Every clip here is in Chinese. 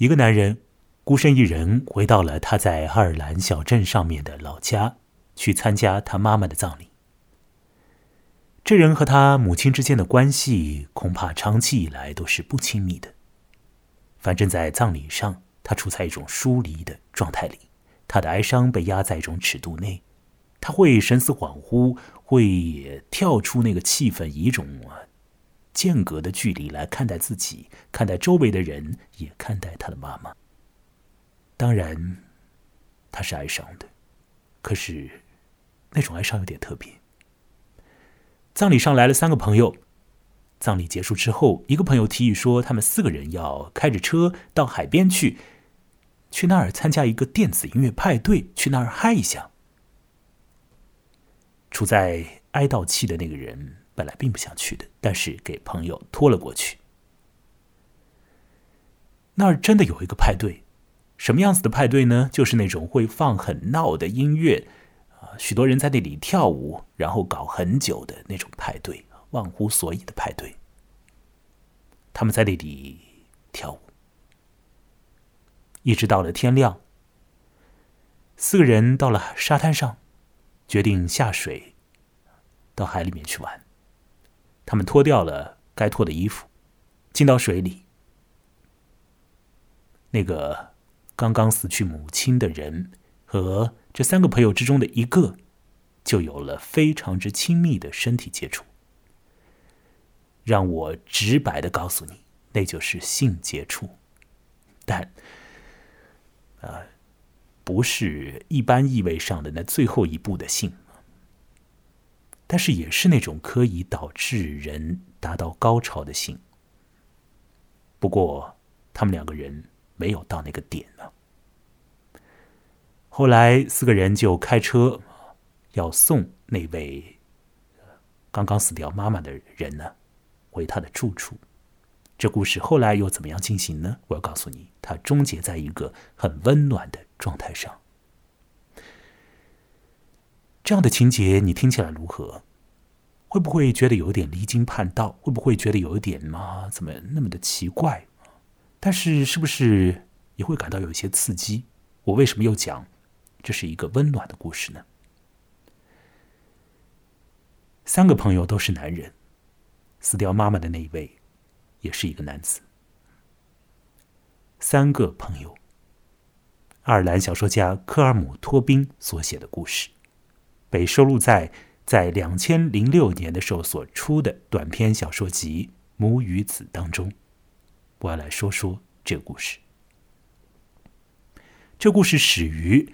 一个男人孤身一人回到了他在爱尔兰小镇上面的老家，去参加他妈妈的葬礼。这人和他母亲之间的关系，恐怕长期以来都是不亲密的。反正，在葬礼上，他处在一种疏离的状态里，他的哀伤被压在一种尺度内，他会神思恍惚，会跳出那个气氛，以一种间隔的距离来看待自己，看待周围的人，也看待他的妈妈。当然，他是哀伤的，可是那种哀伤有点特别。葬礼上来了三个朋友。葬礼结束之后，一个朋友提议说，他们四个人要开着车到海边去，去那儿参加一个电子音乐派对，去那儿嗨一下。处在哀悼期的那个人本来并不想去的，但是给朋友拖了过去。那儿真的有一个派对，什么样子的派对呢？就是那种会放很闹的音乐。啊许多人在那里跳舞，然后搞很久的那种派对，忘乎所以的派对。他们在那里跳舞，一直到了天亮。四个人到了沙滩上，决定下水，到海里面去玩。他们脱掉了该脱的衣服，进到水里。那个刚刚死去母亲的人和。这三个朋友之中的一个，就有了非常之亲密的身体接触。让我直白的告诉你，那就是性接触，但，啊，不是一般意味上的那最后一步的性，但是也是那种可以导致人达到高潮的性。不过，他们两个人没有到那个点呢。后来四个人就开车要送那位刚刚死掉妈妈的人呢回他的住处。这故事后来又怎么样进行呢？我要告诉你，它终结在一个很温暖的状态上。这样的情节你听起来如何？会不会觉得有点离经叛道？会不会觉得有一点嘛？怎么那么的奇怪？但是是不是也会感到有一些刺激？我为什么又讲？这是一个温暖的故事呢。三个朋友都是男人，死掉妈妈的那一位也是一个男子。三个朋友，爱尔兰小说家科尔姆托宾所写的故事，被收录在在两千零六年的时候所出的短篇小说集《母与子》当中。我要来说说这个故事。这故事始于。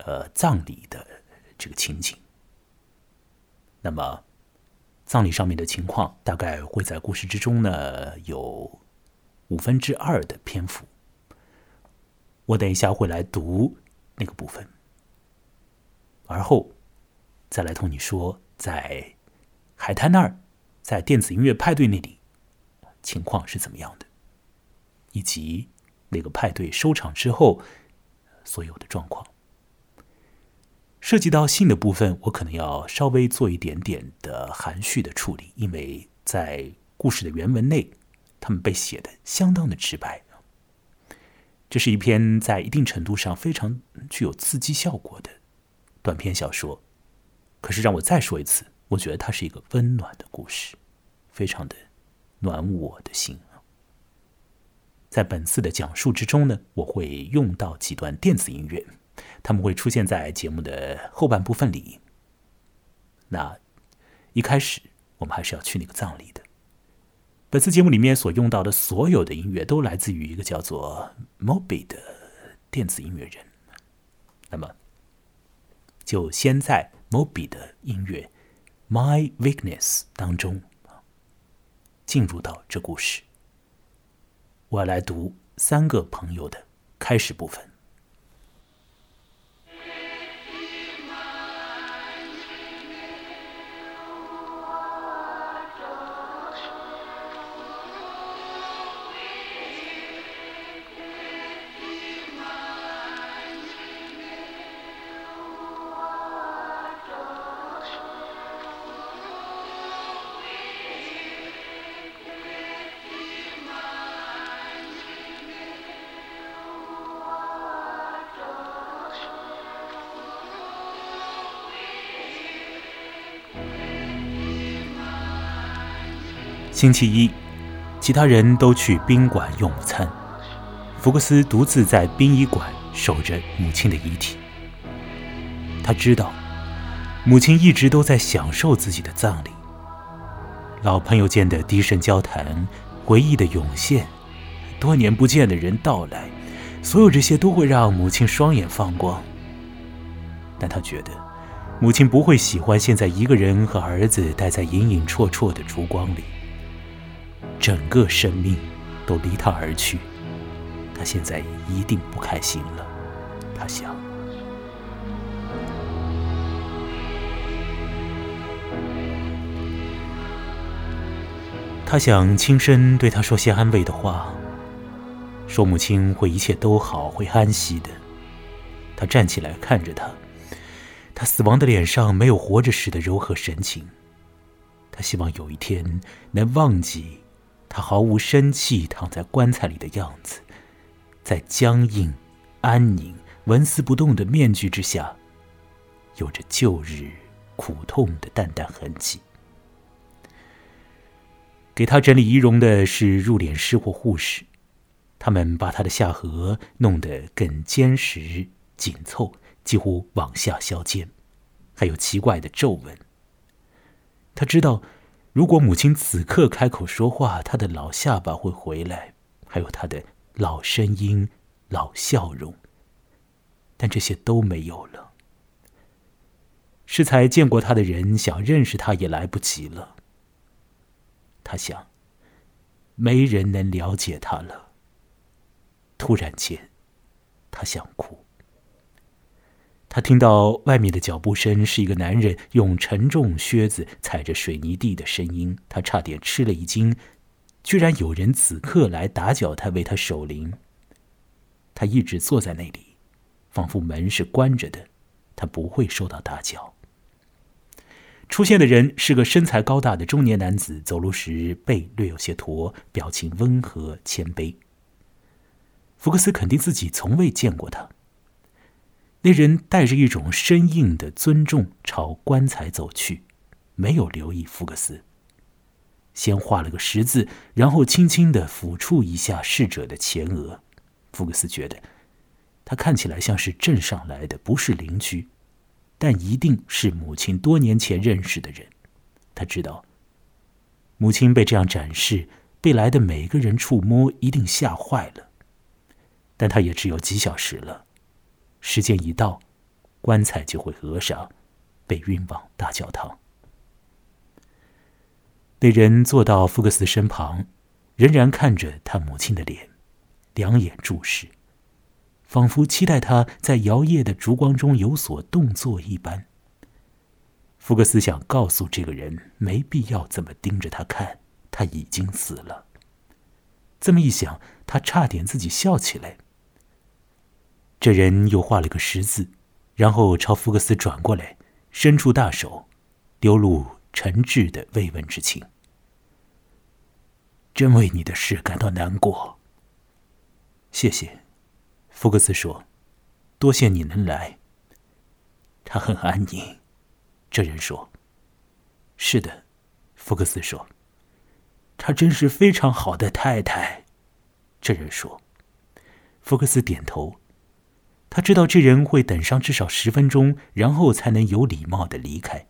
呃，葬礼的这个情景，那么葬礼上面的情况大概会在故事之中呢有五分之二的篇幅。我等一下会来读那个部分，而后再来同你说，在海滩那儿，在电子音乐派对那里情况是怎么样的，以及那个派对收场之后所有的状况。涉及到性的部分，我可能要稍微做一点点的含蓄的处理，因为在故事的原文内，他们被写的相当的直白。这是一篇在一定程度上非常具有刺激效果的短篇小说。可是让我再说一次，我觉得它是一个温暖的故事，非常的暖我的心。在本次的讲述之中呢，我会用到几段电子音乐。他们会出现在节目的后半部分里。那一开始我们还是要去那个葬礼的。本次节目里面所用到的所有的音乐都来自于一个叫做 Moby 的电子音乐人。那么，就先在毛笔的音乐《My Weakness》当中进入到这故事。我要来读三个朋友的开始部分。星期一，其他人都去宾馆用午餐，福克斯独自在殡仪馆守着母亲的遗体。他知道，母亲一直都在享受自己的葬礼。老朋友间的低声交谈，回忆的涌现，多年不见的人到来，所有这些都会让母亲双眼放光。但他觉得，母亲不会喜欢现在一个人和儿子待在隐隐绰绰的烛光里。整个生命都离他而去，他现在一定不开心了。他想，他想轻声对他说些安慰的话，说母亲会一切都好，会安息的。他站起来看着他。他死亡的脸上没有活着时的柔和神情。他希望有一天能忘记他毫无生气躺在棺材里的样子，在僵硬、安宁、纹丝不动的面具之下，有着旧日苦痛的淡淡痕迹。给他整理仪容的是入殓师或护士，他们把他的下颌弄得更坚实、紧凑。几乎往下削尖，还有奇怪的皱纹。他知道，如果母亲此刻开口说话，她的老下巴会回来，还有她的老声音、老笑容。但这些都没有了。适才见过他的人想认识他也来不及了。他想，没人能了解他了。突然间，他想哭。他听到外面的脚步声，是一个男人用沉重靴子踩着水泥地的声音。他差点吃了一惊，居然有人此刻来打搅他，为他守灵。他一直坐在那里，仿佛门是关着的，他不会受到打搅。出现的人是个身材高大的中年男子，走路时背略有些驼，表情温和谦卑。福克斯肯定自己从未见过他。那人带着一种生硬的尊重朝棺材走去，没有留意福克斯。先画了个十字，然后轻轻的抚触一下逝者的前额。福克斯觉得，他看起来像是镇上来的，不是邻居，但一定是母亲多年前认识的人。他知道，母亲被这样展示，被来的每个人触摸，一定吓坏了。但他也只有几小时了。时间一到，棺材就会合上，被运往大教堂。那人坐到福克斯身旁，仍然看着他母亲的脸，两眼注视，仿佛期待他在摇曳的烛光中有所动作一般。福克斯想告诉这个人，没必要这么盯着他看，他已经死了。这么一想，他差点自己笑起来。这人又画了个十字，然后朝福克斯转过来，伸出大手，流露诚挚的慰问之情。真为你的事感到难过。谢谢，福克斯说：“多谢你能来。”他很安宁，这人说：“是的。”福克斯说：“她真是非常好的太太。”这人说：“福克斯点头。”他知道这人会等上至少十分钟，然后才能有礼貌的离开。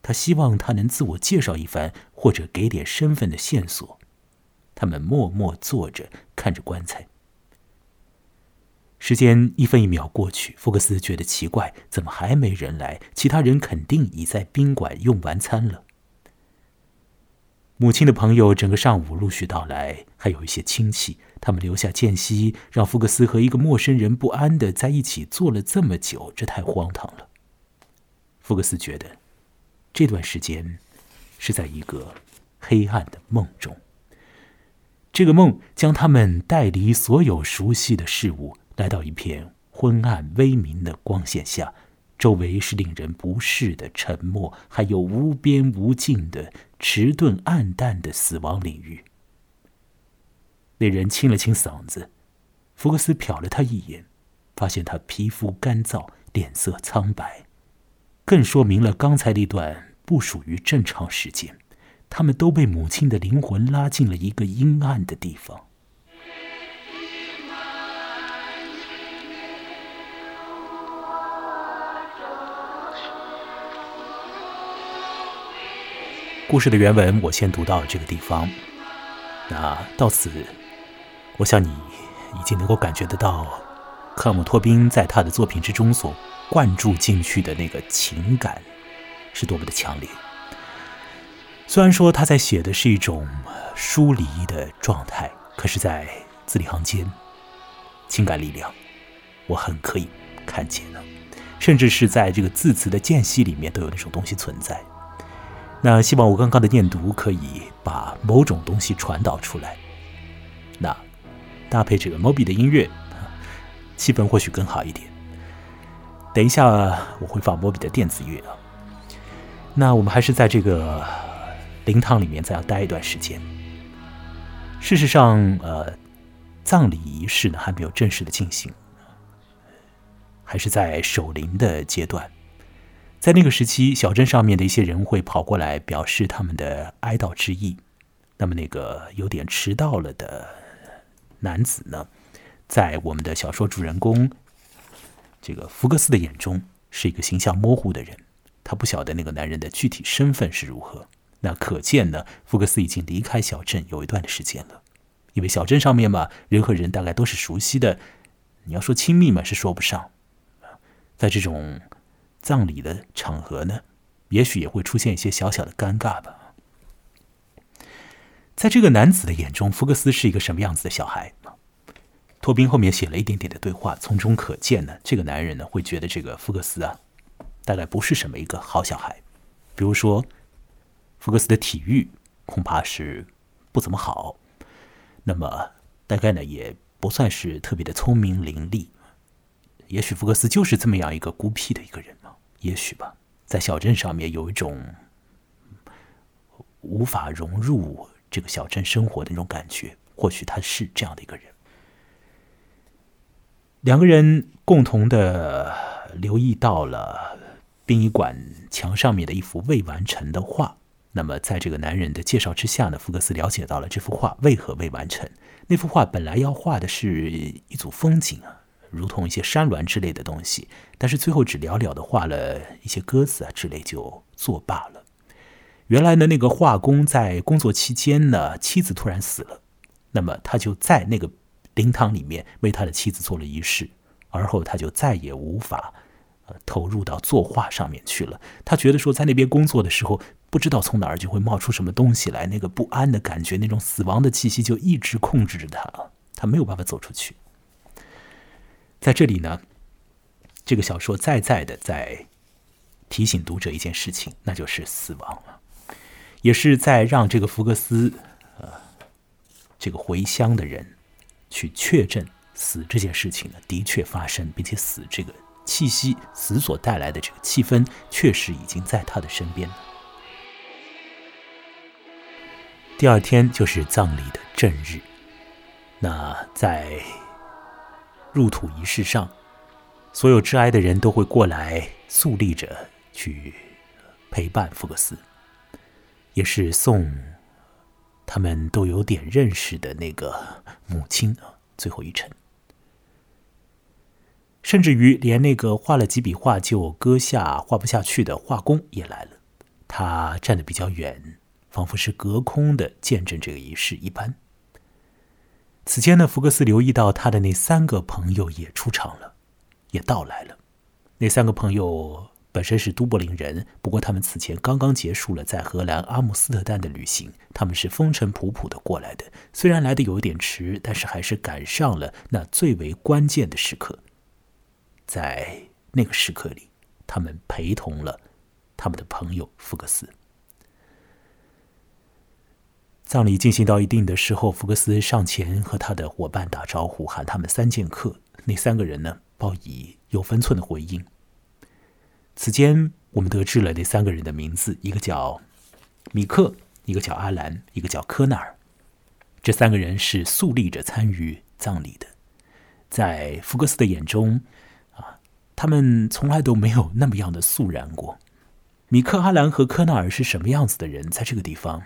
他希望他能自我介绍一番，或者给点身份的线索。他们默默坐着，看着棺材。时间一分一秒过去，福克斯觉得奇怪，怎么还没人来？其他人肯定已在宾馆用完餐了。母亲的朋友整个上午陆续到来，还有一些亲戚。他们留下间隙，让福克斯和一个陌生人不安的在一起坐了这么久，这太荒唐了。福克斯觉得，这段时间是在一个黑暗的梦中。这个梦将他们带离所有熟悉的事物，来到一片昏暗微明的光线下。周围是令人不适的沉默，还有无边无尽的迟钝暗淡的死亡领域。那人清了清嗓子，福克斯瞟了他一眼，发现他皮肤干燥，脸色苍白，更说明了刚才那段不属于正常时间。他们都被母亲的灵魂拉进了一个阴暗的地方。故事的原文我先读到这个地方，那到此，我想你已经能够感觉得到，克姆托宾在他的作品之中所灌注进去的那个情感是多么的强烈。虽然说他在写的是一种疏离的状态，可是，在字里行间，情感力量我很可以看见的，甚至是在这个字词的间隙里面都有那种东西存在。那希望我刚刚的念读可以把某种东西传导出来。那搭配这个 Moby 的音乐，气氛或许更好一点。等一下我会放 Moby 的电子乐啊。那我们还是在这个灵堂里面再要待一段时间。事实上，呃，葬礼仪式呢还没有正式的进行，还是在守灵的阶段。在那个时期，小镇上面的一些人会跑过来表示他们的哀悼之意。那么，那个有点迟到了的男子呢，在我们的小说主人公这个福克斯的眼中，是一个形象模糊的人。他不晓得那个男人的具体身份是如何。那可见呢，福克斯已经离开小镇有一段的时间了。因为小镇上面嘛，人和人大概都是熟悉的，你要说亲密嘛，是说不上。在这种。葬礼的场合呢，也许也会出现一些小小的尴尬吧。在这个男子的眼中，福克斯是一个什么样子的小孩？托宾后面写了一点点的对话，从中可见呢，这个男人呢会觉得这个福克斯啊，大概不是什么一个好小孩。比如说，福克斯的体育恐怕是不怎么好，那么大概呢也不算是特别的聪明伶俐。也许福克斯就是这么样一个孤僻的一个人。也许吧，在小镇上面有一种无法融入这个小镇生活的那种感觉。或许他是这样的一个人。两个人共同的留意到了殡仪馆墙上面的一幅未完成的画。那么，在这个男人的介绍之下呢，福克斯了解到了这幅画为何未完成。那幅画本来要画的是一组风景啊。如同一些山峦之类的东西，但是最后只寥寥的画了一些鸽子啊之类就作罢了。原来呢，那个画工在工作期间呢，妻子突然死了，那么他就在那个灵堂里面为他的妻子做了仪式，而后他就再也无法呃投入到作画上面去了。他觉得说，在那边工作的时候，不知道从哪儿就会冒出什么东西来，那个不安的感觉，那种死亡的气息就一直控制着他，他没有办法走出去。在这里呢，这个小说再再的在提醒读者一件事情，那就是死亡了，也是在让这个福克斯呃这个回乡的人去确证死这件事情呢的确发生，并且死这个气息，死所带来的这个气氛确实已经在他的身边了。第二天就是葬礼的正日，那在。入土仪式上，所有挚爱的人都会过来肃立着去陪伴福克斯，也是送他们都有点认识的那个母亲啊最后一程。甚至于连那个画了几笔画就搁下画不下去的画工也来了，他站得比较远，仿佛是隔空的见证这个仪式一般。此间呢，福克斯留意到他的那三个朋友也出场了，也到来了。那三个朋友本身是都柏林人，不过他们此前刚刚结束了在荷兰阿姆斯特丹的旅行，他们是风尘仆仆的过来的。虽然来的有点迟，但是还是赶上了那最为关键的时刻。在那个时刻里，他们陪同了他们的朋友福克斯。葬礼进行到一定的时候，福克斯上前和他的伙伴打招呼，喊他们三剑客。那三个人呢，报以有分寸的回应。此间，我们得知了那三个人的名字：一个叫米克，一个叫阿兰，一个叫科纳尔。这三个人是肃立着参与葬礼的。在福克斯的眼中，啊，他们从来都没有那么样的肃然过。米克阿兰和科纳尔是什么样子的人，在这个地方，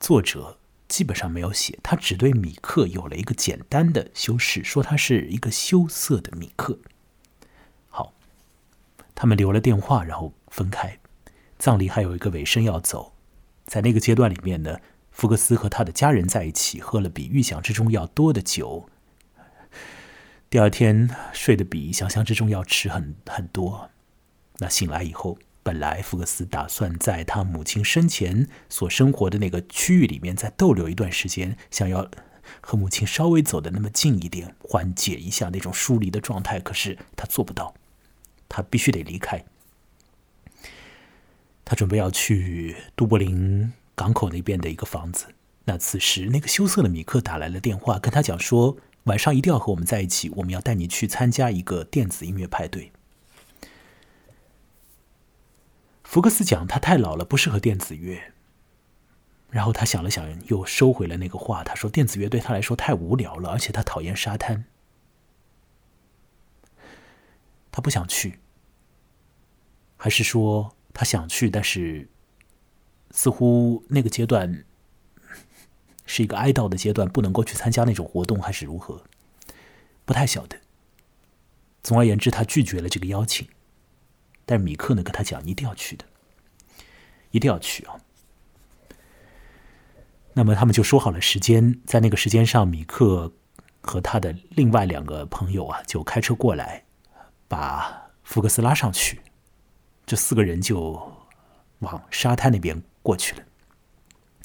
作者基本上没有写，他只对米克有了一个简单的修饰，说他是一个羞涩的米克。好，他们留了电话，然后分开。葬礼还有一个尾声要走，在那个阶段里面呢，福克斯和他的家人在一起，喝了比预想之中要多的酒。第二天睡得比想象之中要迟很很多。那醒来以后。本来福克斯打算在他母亲生前所生活的那个区域里面再逗留一段时间，想要和母亲稍微走的那么近一点，缓解一下那种疏离的状态。可是他做不到，他必须得离开。他准备要去都柏林港口那边的一个房子。那此时，那个羞涩的米克打来了电话，跟他讲说，晚上一定要和我们在一起，我们要带你去参加一个电子音乐派对。福克斯讲他太老了，不适合电子乐。然后他想了想，又收回了那个话。他说：“电子乐对他来说太无聊了，而且他讨厌沙滩，他不想去。还是说他想去，但是似乎那个阶段是一个哀悼的阶段，不能够去参加那种活动，还是如何？不太晓得。总而言之，他拒绝了这个邀请。”但是米克呢，跟他讲，一定要去的，一定要去啊。那么他们就说好了时间，在那个时间上，米克和他的另外两个朋友啊，就开车过来，把福克斯拉上去，这四个人就往沙滩那边过去了。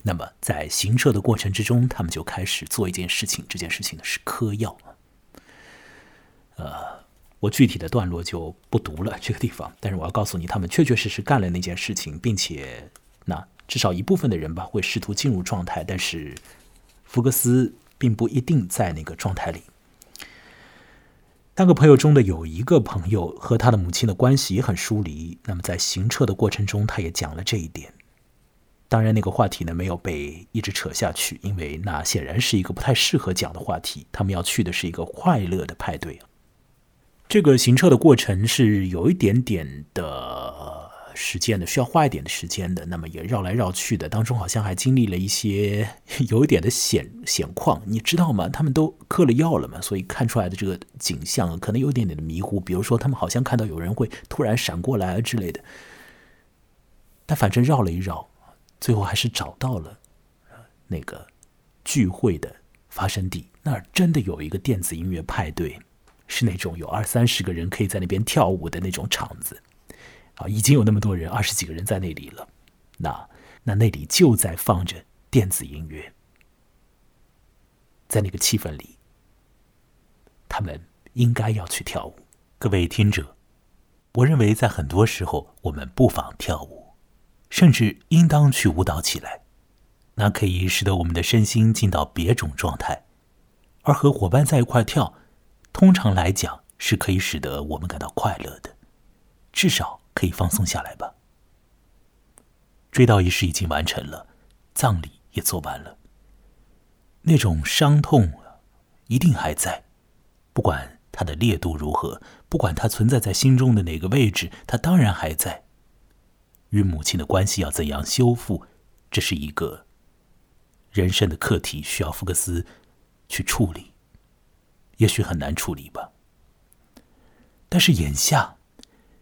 那么在行车的过程之中，他们就开始做一件事情，这件事情呢是嗑药呃。我具体的段落就不读了这个地方，但是我要告诉你，他们确确实实干了那件事情，并且那至少一部分的人吧会试图进入状态，但是福克斯并不一定在那个状态里。三个朋友中的有一个朋友和他的母亲的关系也很疏离，那么在行车的过程中，他也讲了这一点。当然，那个话题呢没有被一直扯下去，因为那显然是一个不太适合讲的话题。他们要去的是一个快乐的派对这个行车的过程是有一点点的时间的，需要花一点的时间的。那么也绕来绕去的，当中好像还经历了一些有一点的险险况，你知道吗？他们都嗑了药了嘛，所以看出来的这个景象可能有一点点的迷糊。比如说，他们好像看到有人会突然闪过来啊之类的。但反正绕了一绕，最后还是找到了那个聚会的发生地，那儿真的有一个电子音乐派对。是那种有二三十个人可以在那边跳舞的那种场子，啊，已经有那么多人，二十几个人在那里了。那那那里就在放着电子音乐，在那个气氛里，他们应该要去跳舞。各位听者，我认为在很多时候，我们不妨跳舞，甚至应当去舞蹈起来，那可以使得我们的身心进到别种状态，而和伙伴在一块跳。通常来讲，是可以使得我们感到快乐的，至少可以放松下来吧。追悼仪式已经完成了，葬礼也做完了。那种伤痛一定还在，不管它的烈度如何，不管它存在在心中的哪个位置，它当然还在。与母亲的关系要怎样修复，这是一个人生的课题，需要福克斯去处理。也许很难处理吧，但是眼下，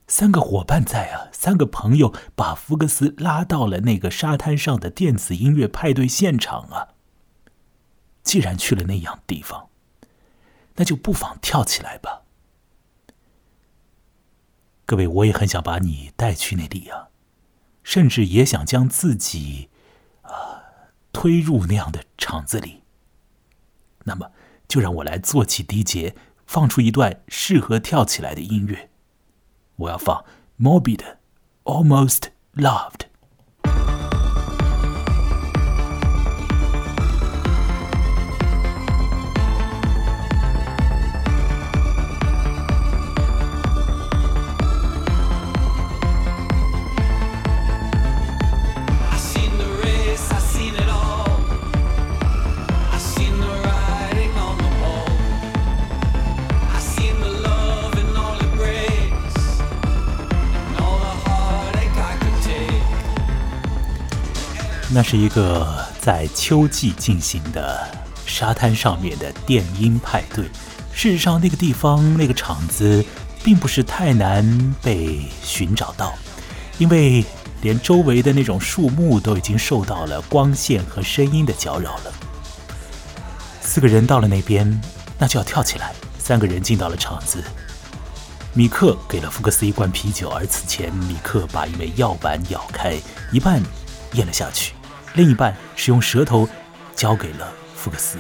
三个伙伴在啊，三个朋友把福克斯拉到了那个沙滩上的电子音乐派对现场啊。既然去了那样地方，那就不妨跳起来吧。各位，我也很想把你带去那里啊，甚至也想将自己啊推入那样的场子里。那么。就让我来做起第一节，放出一段适合跳起来的音乐。我要放《Moby 的 Almost Loved》。那是一个在秋季进行的沙滩上面的电音派对。事实上，那个地方那个场子并不是太难被寻找到，因为连周围的那种树木都已经受到了光线和声音的搅扰了。四个人到了那边，那就要跳起来。三个人进到了场子，米克给了福克斯一罐啤酒，而此前米克把一枚药丸咬开，一半咽了下去。另一半是用舌头交给了福克斯，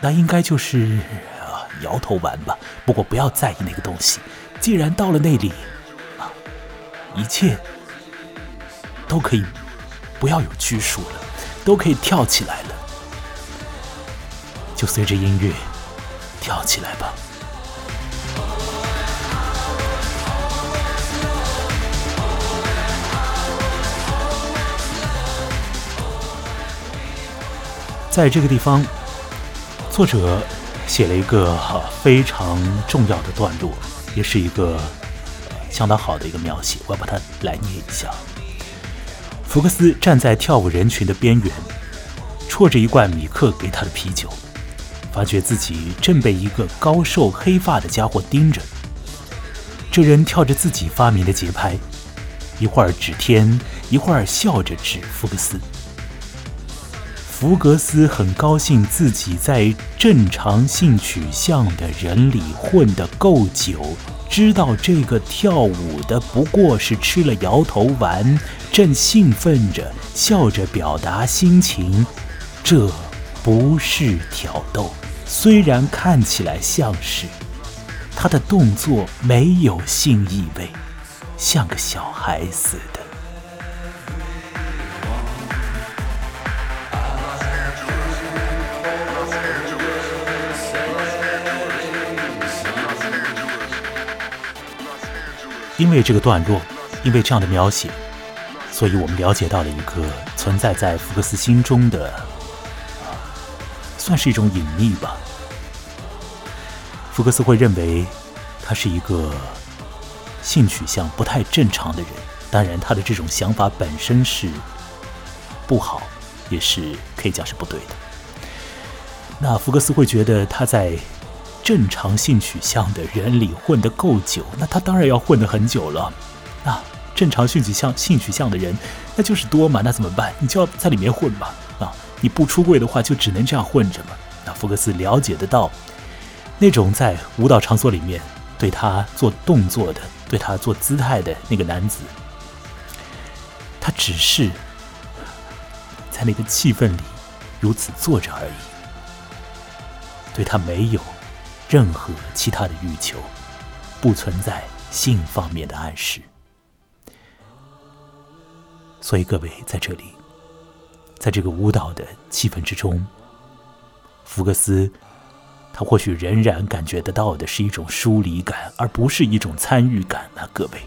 那应该就是啊摇头丸吧。不过不要在意那个东西，既然到了那里，啊，一切都可以不要有拘束了，都可以跳起来了，就随着音乐跳起来吧。在这个地方，作者写了一个非常重要的段落，也是一个相当好的一个描写。我要把它来念一下。福克斯站在跳舞人群的边缘，啜着一罐米克给他的啤酒，发觉自己正被一个高瘦黑发的家伙盯着。这人跳着自己发明的节拍，一会儿指天，一会儿笑着指福克斯。福格斯很高兴自己在正常性取向的人里混得够久，知道这个跳舞的不过是吃了摇头丸，正兴奋着笑着表达心情。这不是挑逗，虽然看起来像是，他的动作没有性意味，像个小孩似的。因为这个段落，因为这样的描写，所以我们了解到了一个存在在福克斯心中的，算是一种隐秘吧。福克斯会认为他是一个性取向不太正常的人，当然他的这种想法本身是不好，也是可以讲是不对的。那福克斯会觉得他在。正常性取向的人里混得够久，那他当然要混得很久了。啊，正常性取向性取向的人，那就是多嘛，那怎么办？你就要在里面混嘛。啊，你不出柜的话，就只能这样混着嘛。那福克斯了解得到，那种在舞蹈场所里面对他做动作的、对他做姿态的那个男子，他只是在那个气氛里如此坐着而已，对他没有。任何其他的欲求，不存在性方面的暗示。所以各位在这里，在这个舞蹈的气氛之中，福克斯他或许仍然感觉得到的是一种疏离感，而不是一种参与感啊！各位，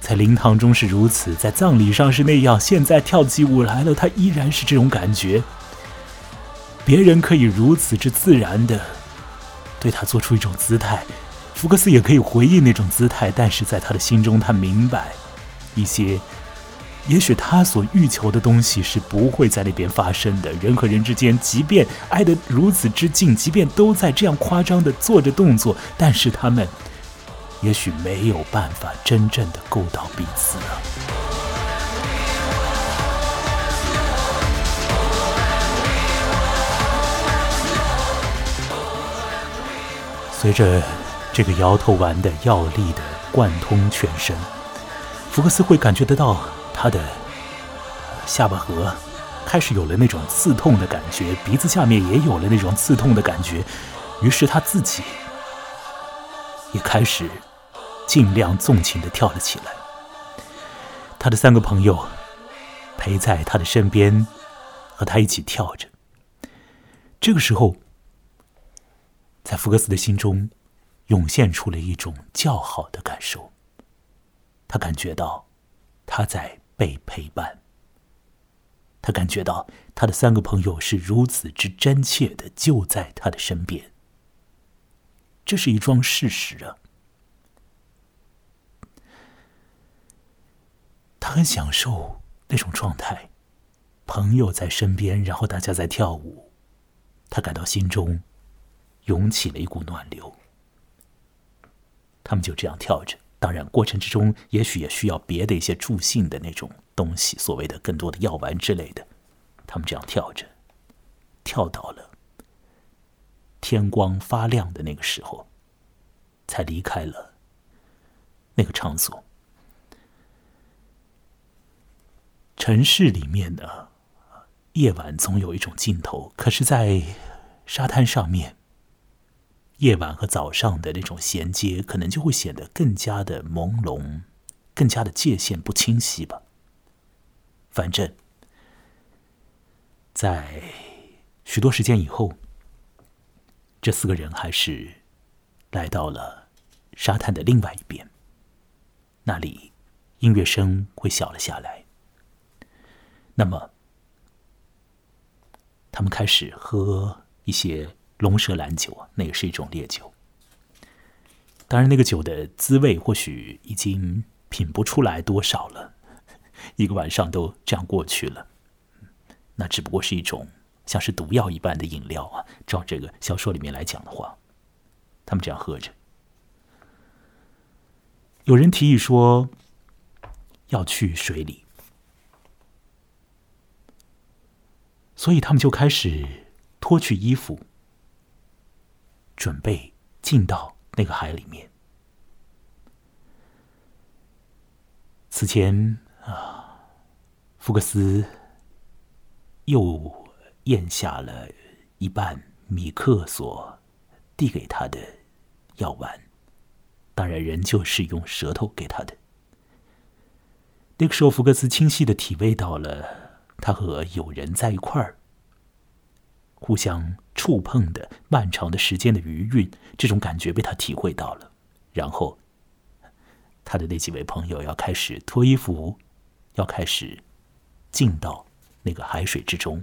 在灵堂中是如此，在葬礼上是那样，现在跳起舞来了，他依然是这种感觉。别人可以如此之自然的。对他做出一种姿态，福克斯也可以回应那种姿态，但是在他的心中，他明白一些，也许他所欲求的东西是不会在那边发生的。人和人之间，即便挨得如此之近，即便都在这样夸张的做着动作，但是他们也许没有办法真正的够到彼此了。随着这个摇头丸的药力的贯通全身，福克斯会感觉得到他的下巴颌开始有了那种刺痛的感觉，鼻子下面也有了那种刺痛的感觉。于是他自己也开始尽量纵情的跳了起来。他的三个朋友陪在他的身边，和他一起跳着。这个时候。在福克斯的心中，涌现出了一种较好的感受。他感觉到他在被陪伴，他感觉到他的三个朋友是如此之真切的就在他的身边。这是一桩事实啊！他很享受那种状态，朋友在身边，然后大家在跳舞，他感到心中涌起了一股暖流。他们就这样跳着，当然过程之中也许也需要别的一些助兴的那种东西，所谓的更多的药丸之类的。他们这样跳着，跳到了天光发亮的那个时候，才离开了那个场所。城市里面呢，夜晚总有一种尽头，可是，在沙滩上面。夜晚和早上的那种衔接，可能就会显得更加的朦胧，更加的界限不清晰吧。反正，在许多时间以后，这四个人还是来到了沙滩的另外一边，那里音乐声会小了下来。那么，他们开始喝一些。龙舌兰酒啊，那也是一种烈酒。当然，那个酒的滋味或许已经品不出来多少了。一个晚上都这样过去了，那只不过是一种像是毒药一般的饮料啊。照这个小说里面来讲的话，他们这样喝着。有人提议说要去水里，所以他们就开始脱去衣服。准备进到那个海里面。此前啊，福克斯又咽下了一半米克所递给他的药丸，当然仍旧是用舌头给他的。那个时候，福克斯清晰的体味到了他和友人在一块儿。互相触碰的漫长的时间的余韵，这种感觉被他体会到了。然后，他的那几位朋友要开始脱衣服，要开始进到那个海水之中。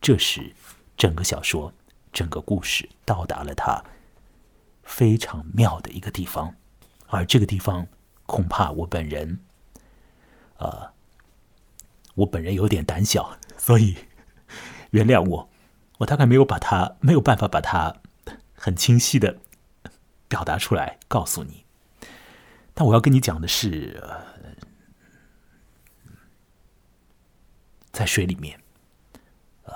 这时，整个小说、整个故事到达了他非常妙的一个地方，而这个地方恐怕我本人，呃，我本人有点胆小，所以原谅我。我大概没有把它没有办法把它很清晰的表达出来告诉你，但我要跟你讲的是，在水里面，呃，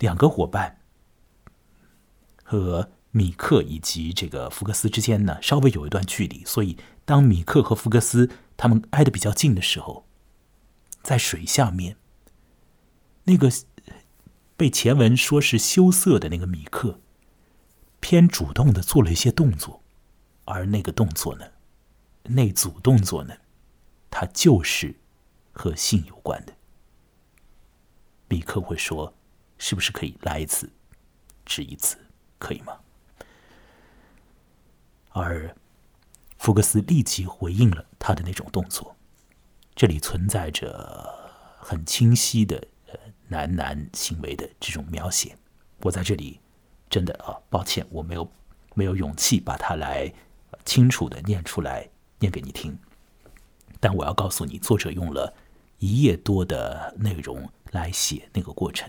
两个伙伴和米克以及这个福克斯之间呢，稍微有一段距离，所以当米克和福克斯他们挨得比较近的时候，在水下面那个。被前文说是羞涩的那个米克，偏主动的做了一些动作，而那个动作呢，那组动作呢，它就是和性有关的。米克会说：“是不是可以来一次，只一次，可以吗？”而福克斯立即回应了他的那种动作，这里存在着很清晰的。男男行为的这种描写，我在这里真的啊，抱歉，我没有没有勇气把它来清楚的念出来，念给你听。但我要告诉你，作者用了一页多的内容来写那个过程。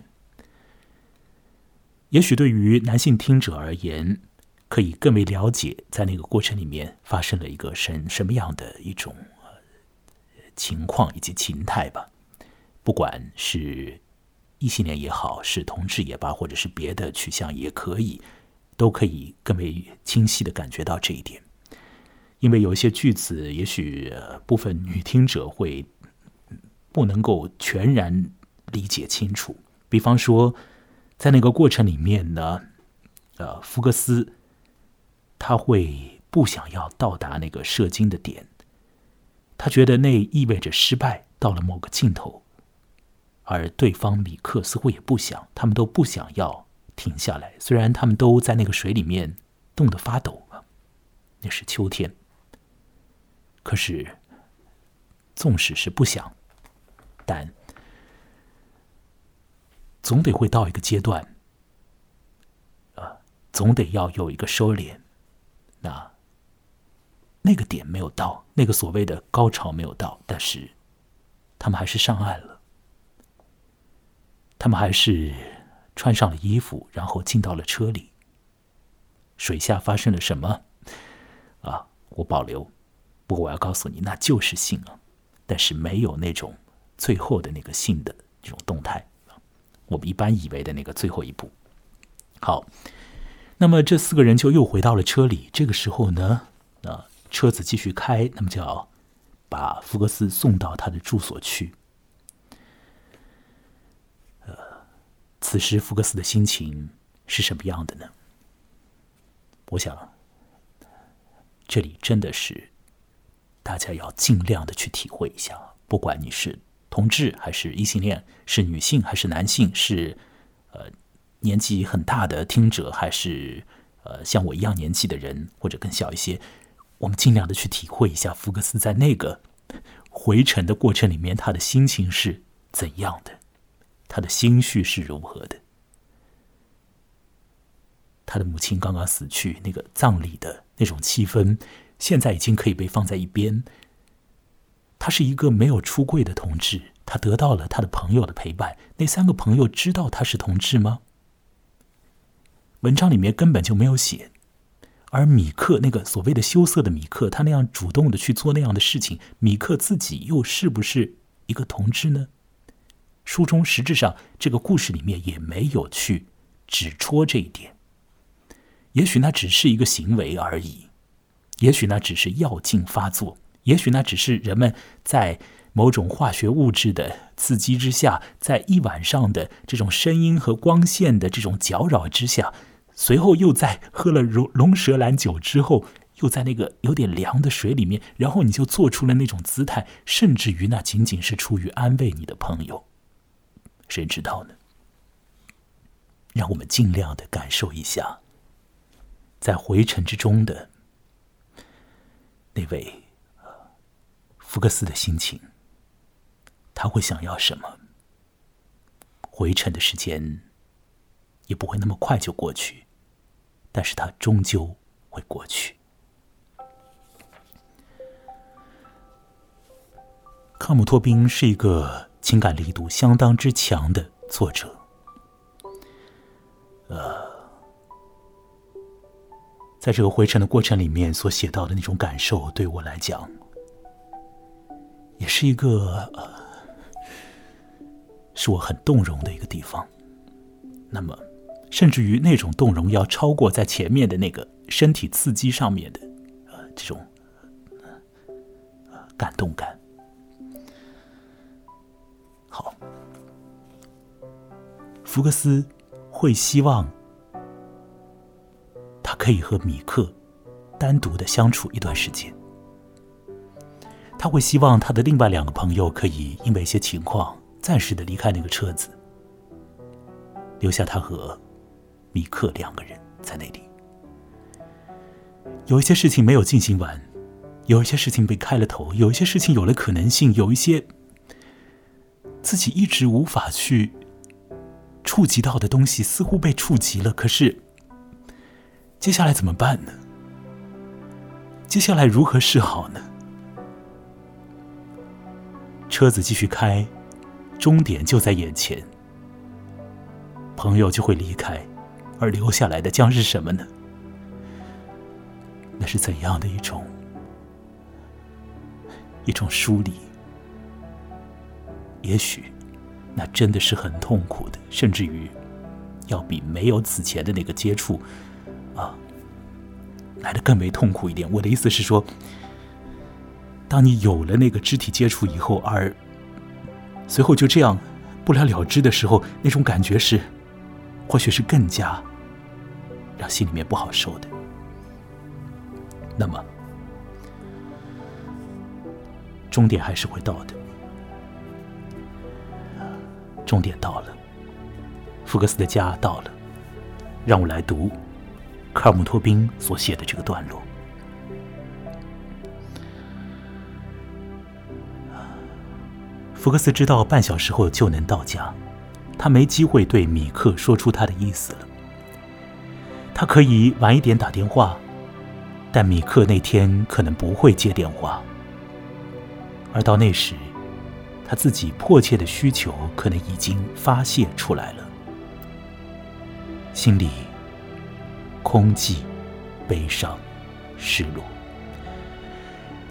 也许对于男性听者而言，可以更为了解在那个过程里面发生了一个什什么样的一种情况以及情态吧。不管是。异性恋也好，是同志也罢，或者是别的取向也可以，都可以更为清晰的感觉到这一点。因为有一些句子，也许部分女听者会不能够全然理解清楚。比方说，在那个过程里面呢，呃，福克斯他会不想要到达那个射精的点，他觉得那意味着失败到了某个尽头。而对方米克似乎也不想，他们都不想要停下来。虽然他们都在那个水里面冻得发抖啊，那是秋天。可是，纵使是不想，但总得会到一个阶段，啊，总得要有一个收敛。那那个点没有到，那个所谓的高潮没有到，但是他们还是上岸了。他们还是穿上了衣服，然后进到了车里。水下发生了什么？啊，我保留。不过我要告诉你，那就是性啊，但是没有那种最后的那个性的这种动态我们一般以为的那个最后一步。好，那么这四个人就又回到了车里。这个时候呢，啊，车子继续开，那么就要把福克斯送到他的住所去。此时福克斯的心情是什么样的呢？我想，这里真的是大家要尽量的去体会一下，不管你是同志还是异性恋，是女性还是男性，是呃年纪很大的听者，还是呃像我一样年纪的人，或者更小一些，我们尽量的去体会一下福克斯在那个回程的过程里面，他的心情是怎样的，他的心绪是如何的。他的母亲刚刚死去，那个葬礼的那种气氛，现在已经可以被放在一边。他是一个没有出柜的同志，他得到了他的朋友的陪伴。那三个朋友知道他是同志吗？文章里面根本就没有写。而米克那个所谓的羞涩的米克，他那样主动的去做那样的事情，米克自己又是不是一个同志呢？书中实质上这个故事里面也没有去指戳这一点。也许那只是一个行为而已，也许那只是药劲发作，也许那只是人们在某种化学物质的刺激之下，在一晚上的这种声音和光线的这种搅扰之下，随后又在喝了龙龙舌兰酒之后，又在那个有点凉的水里面，然后你就做出了那种姿态，甚至于那仅仅是出于安慰你的朋友，谁知道呢？让我们尽量的感受一下。在回程之中的那位福克斯的心情，他会想要什么？回程的时间也不会那么快就过去，但是他终究会过去。康姆托宾是一个情感力度相当之强的作者，呃。在这个回程的过程里面所写到的那种感受，对我来讲，也是一个呃，是我很动容的一个地方。那么，甚至于那种动容要超过在前面的那个身体刺激上面的呃这种感动感。福克斯会希望他。可以和米克单独的相处一段时间，他会希望他的另外两个朋友可以因为一些情况暂时的离开那个车子，留下他和米克两个人在那里。有一些事情没有进行完，有一些事情被开了头，有一些事情有了可能性，有一些自己一直无法去触及到的东西似乎被触及了，可是。接下来怎么办呢？接下来如何是好呢？车子继续开，终点就在眼前，朋友就会离开，而留下来的将是什么呢？那是怎样的一种一种疏离？也许那真的是很痛苦的，甚至于要比没有此前的那个接触。啊，来的更为痛苦一点。我的意思是说，当你有了那个肢体接触以后，而随后就这样不了了之的时候，那种感觉是，或许是更加让心里面不好受的。那么，终点还是会到的。终点到了，福克斯的家到了，让我来读。卡尔姆托宾所写的这个段落，福克斯知道半小时后就能到家，他没机会对米克说出他的意思了。他可以晚一点打电话，但米克那天可能不会接电话，而到那时，他自己迫切的需求可能已经发泄出来了，心里空寂、悲伤、失落。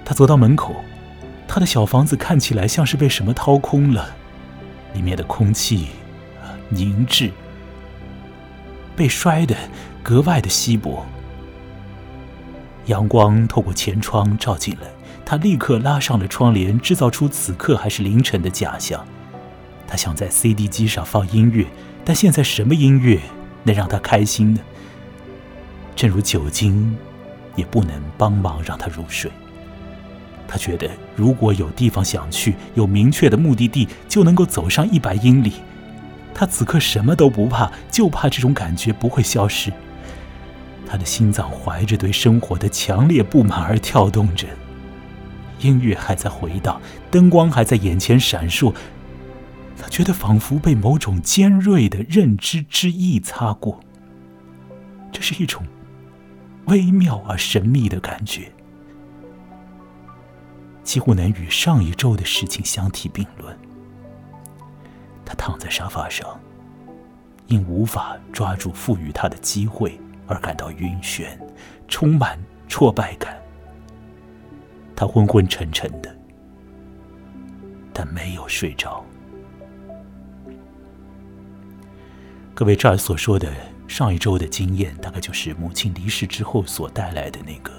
他走到门口，他的小房子看起来像是被什么掏空了，里面的空气凝滞，被摔得格外的稀薄。阳光透过前窗照进来。他立刻拉上了窗帘，制造出此刻还是凌晨的假象。他想在 CD 机上放音乐，但现在什么音乐能让他开心呢？正如酒精，也不能帮忙让他入睡。他觉得，如果有地方想去，有明确的目的地，就能够走上一百英里。他此刻什么都不怕，就怕这种感觉不会消失。他的心脏怀着对生活的强烈不满而跳动着。音乐还在回荡，灯光还在眼前闪烁。他觉得仿佛被某种尖锐的认知之翼擦过。这是一种微妙而神秘的感觉，几乎能与上一周的事情相提并论。他躺在沙发上，因无法抓住赋予他的机会而感到晕眩，充满挫败感。他昏昏沉沉的，但没有睡着。各位这儿所说的上一周的经验，大概就是母亲离世之后所带来的那个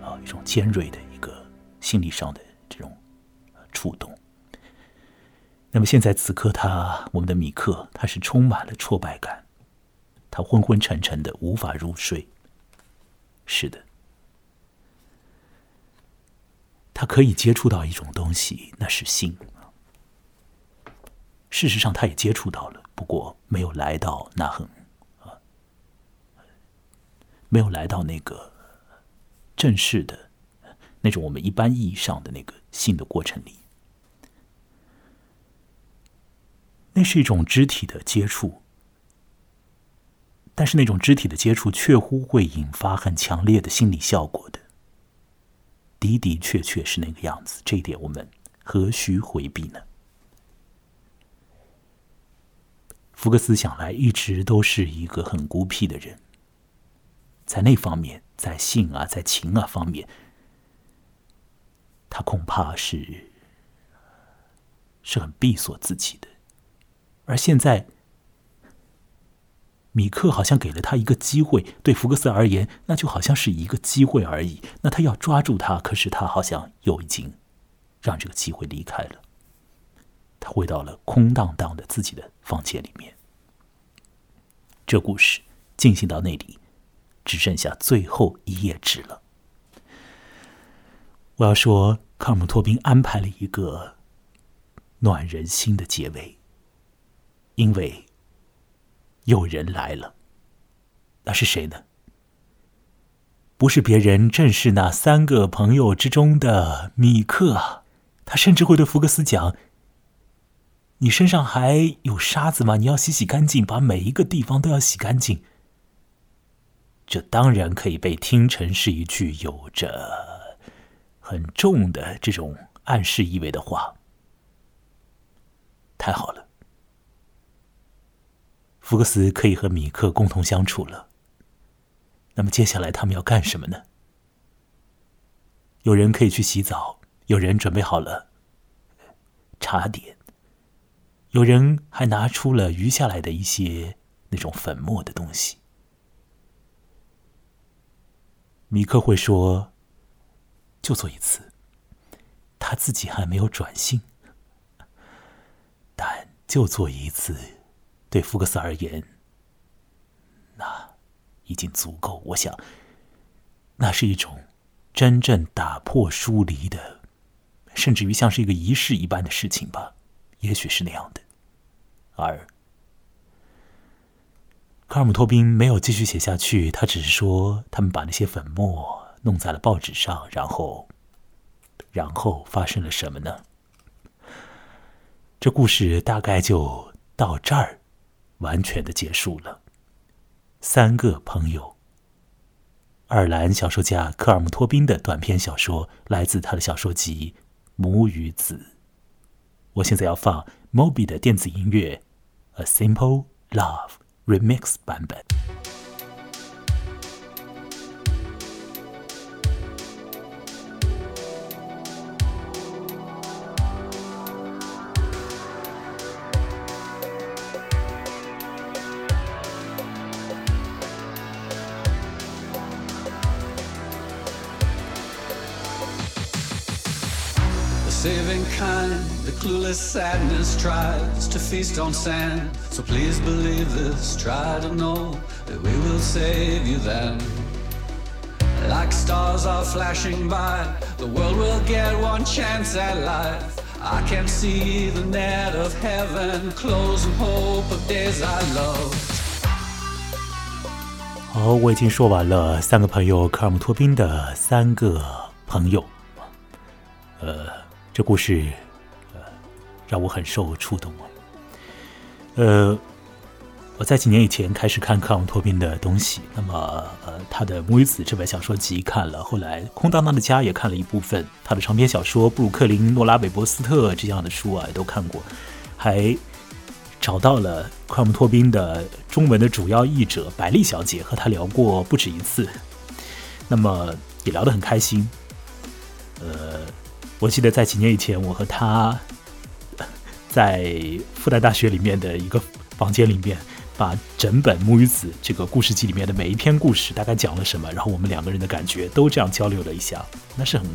啊一种尖锐的一个心理上的这种触动。那么现在此刻，他我们的米克，他是充满了挫败感，他昏昏沉沉的，无法入睡。是的。他可以接触到一种东西，那是性。事实上，他也接触到了，不过没有来到那很啊，没有来到那个正式的那种我们一般意义上的那个性的过程里。那是一种肢体的接触，但是那种肢体的接触，确乎会引发很强烈的心理效果的。的的确确是那个样子，这一点我们何须回避呢？福克斯想来一直都是一个很孤僻的人，在那方面，在性啊，在情啊方面，他恐怕是是很闭锁自己的，而现在。米克好像给了他一个机会，对福克斯而言，那就好像是一个机会而已。那他要抓住他，可是他好像又已经让这个机会离开了。他回到了空荡荡的自己的房间里面。这故事进行到那里，只剩下最后一页纸了。我要说，卡姆托宾安排了一个暖人心的结尾，因为。有人来了，那是谁呢？不是别人，正是那三个朋友之中的米克。他甚至会对福克斯讲：“你身上还有沙子吗？你要洗洗干净，把每一个地方都要洗干净。”这当然可以被听成是一句有着很重的这种暗示意味的话。太好了。福克斯可以和米克共同相处了。那么接下来他们要干什么呢？有人可以去洗澡，有人准备好了茶点，有人还拿出了余下来的一些那种粉末的东西。米克会说：“就做一次。”他自己还没有转性，但就做一次。对福克斯而言，那已经足够。我想，那是一种真正打破疏离的，甚至于像是一个仪式一般的事情吧。也许是那样的。而卡尔姆托宾没有继续写下去，他只是说，他们把那些粉末弄在了报纸上，然后，然后发生了什么呢？这故事大概就到这儿。完全的结束了。三个朋友，爱尔兰小说家科尔姆托宾的短篇小说，来自他的小说集《母与子》。我现在要放 Moby 的电子音乐《A Simple Love》Remix 版本。saving kind, the clueless sadness tries to feast on sand. So please believe this, try to know that we will save you then. Like stars are flashing by, the world will get one chance at life. I can see the net of heaven, close and hope of days I love. 好，我已经说完了三个朋友科尔姆托宾的三个朋友，呃。 这故事，呃，让我很受触动啊。呃，我在几年以前开始看克朗托宾的东西，那么呃，他的《母与子》这本小说集看了，后来《空荡荡的家》也看了一部分，他的长篇小说《布鲁克林诺拉韦伯斯特》这样的书啊都看过，还找到了克朗托宾的中文的主要译者百丽小姐，和她聊过不止一次，那么也聊得很开心，呃。我记得在几年以前，我和他 在复旦大学里面的一个房间里面，把整本《母与子》这个故事集里面的每一篇故事大概讲了什么，然后我们两个人的感觉都这样交流了一下，那是很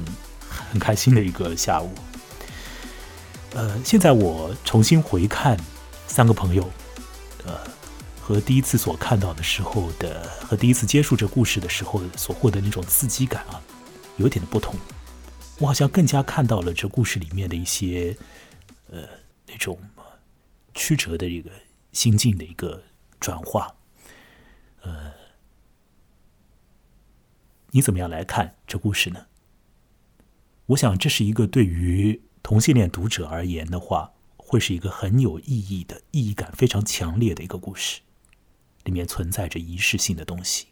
很开心的一个下午。呃，现在我重新回看三个朋友，呃，和第一次所看到的时候的，和第一次接触这故事的时候所获得那种刺激感啊，有点的不同。我好像更加看到了这故事里面的一些，呃，那种曲折的一个心境的一个转化。呃，你怎么样来看这故事呢？我想这是一个对于同性恋读者而言的话，会是一个很有意义的、意义感非常强烈的一个故事，里面存在着仪式性的东西，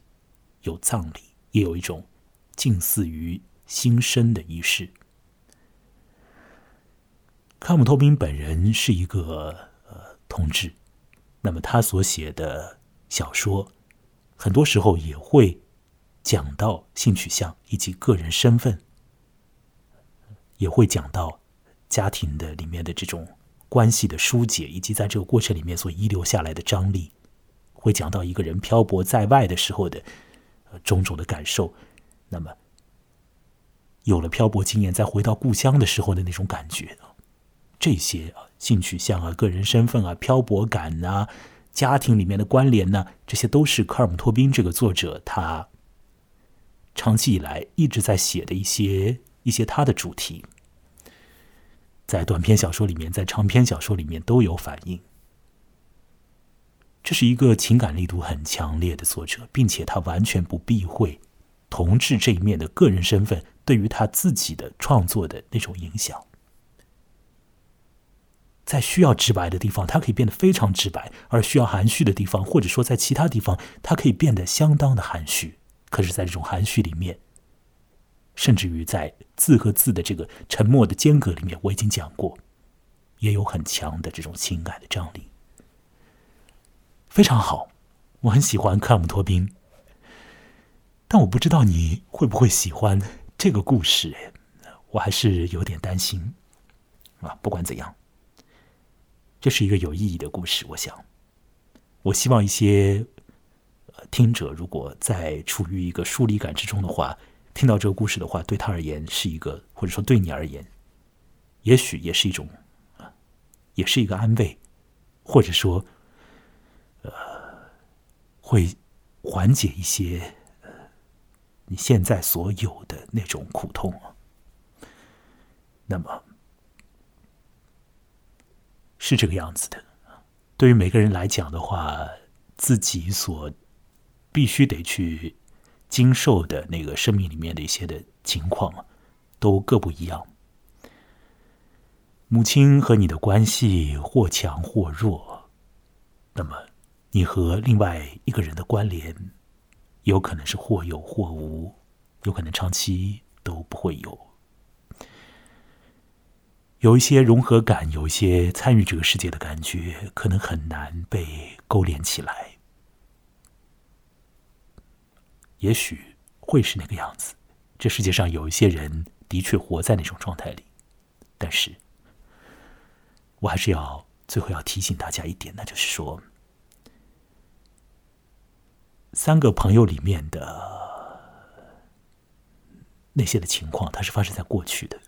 有葬礼，也有一种近似于。新生的仪式。康姆托宾本人是一个呃同志，那么他所写的小说，很多时候也会讲到性取向以及个人身份，也会讲到家庭的里面的这种关系的疏解，以及在这个过程里面所遗留下来的张力，会讲到一个人漂泊在外的时候的种种的感受，那么。有了漂泊经验，再回到故乡的时候的那种感觉这些啊，性取向啊，个人身份啊，漂泊感呐，家庭里面的关联呢，这些都是科尔姆托宾这个作者他长期以来一直在写的一些一些他的主题，在短篇小说里面，在长篇小说里面都有反映。这是一个情感力度很强烈的作者，并且他完全不避讳同志这一面的个人身份。对于他自己的创作的那种影响，在需要直白的地方，他可以变得非常直白；而需要含蓄的地方，或者说在其他地方，他可以变得相当的含蓄。可是，在这种含蓄里面，甚至于在字和字的这个沉默的间隔里面，我已经讲过，也有很强的这种情感的张力，非常好。我很喜欢克尔姆托宾，但我不知道你会不会喜欢。这个故事，我还是有点担心啊。不管怎样，这是一个有意义的故事。我想，我希望一些听者，如果在处于一个疏离感之中的话，听到这个故事的话，对他而言是一个，或者说对你而言，也许也是一种，也是一个安慰，或者说，呃，会缓解一些。你现在所有的那种苦痛啊，那么是这个样子的。对于每个人来讲的话，自己所必须得去经受的那个生命里面的一些的情况，都各不一样。母亲和你的关系或强或弱，那么你和另外一个人的关联。有可能是或有或无，有可能长期都不会有。有一些融合感，有一些参与这个世界的感觉，可能很难被勾连起来。也许会是那个样子。这世界上有一些人的确活在那种状态里，但是，我还是要最后要提醒大家一点，那就是说，三个朋友里面的那些的情况，它是发生在过去的。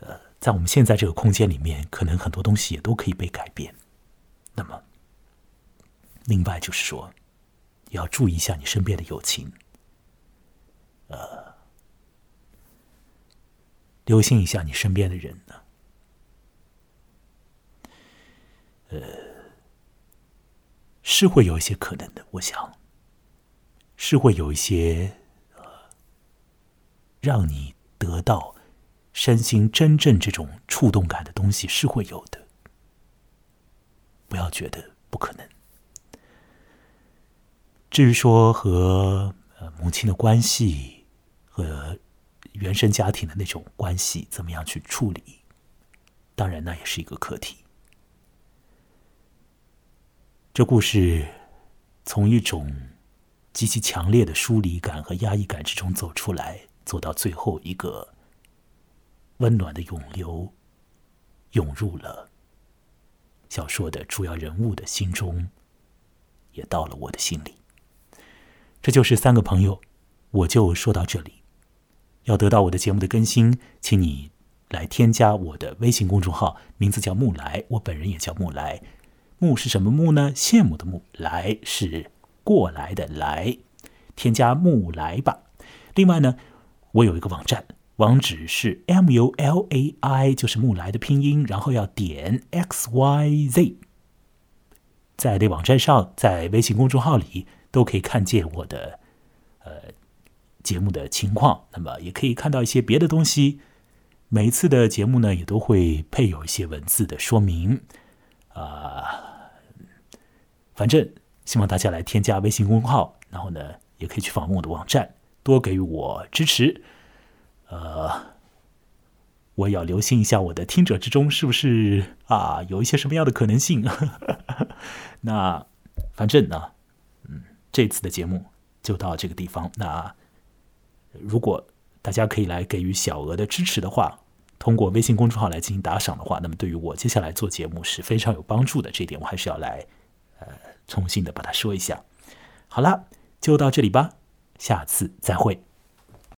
呃，在我们现在这个空间里面，可能很多东西也都可以被改变。那么，另外就是说，要注意一下你身边的友情。呃，留心一下你身边的人呢。呃，是会有一些可能的，我想，是会有一些呃，让你得到身心真正这种触动感的东西是会有的。不要觉得不可能。至于说和呃母亲的关系，和原生家庭的那种关系怎么样去处理？当然，那也是一个课题。这故事从一种极其强烈的疏离感和压抑感之中走出来，走到最后一个温暖的涌流，涌入了小说的主要人物的心中，也到了我的心里。这就是三个朋友，我就说到这里。要得到我的节目的更新，请你来添加我的微信公众号，名字叫木来，我本人也叫木来。木是什么木呢？羡慕的木，来是过来的来，添加木来吧。另外呢，我有一个网站，网址是 m u l a i，就是木来的拼音，然后要点 x y z，在那网站上，在微信公众号里都可以看见我的呃。节目的情况，那么也可以看到一些别的东西。每一次的节目呢，也都会配有一些文字的说明。啊，反正希望大家来添加微信公众号，然后呢，也可以去访问我的网站，多给予我支持。呃，我也要留心一下我的听者之中是不是啊有一些什么样的可能性。那反正呢，嗯，这次的节目就到这个地方。那。如果大家可以来给予小额的支持的话，通过微信公众号来进行打赏的话，那么对于我接下来做节目是非常有帮助的。这一点我还是要来重新的把它说一下。好了，就到这里吧，下次再会。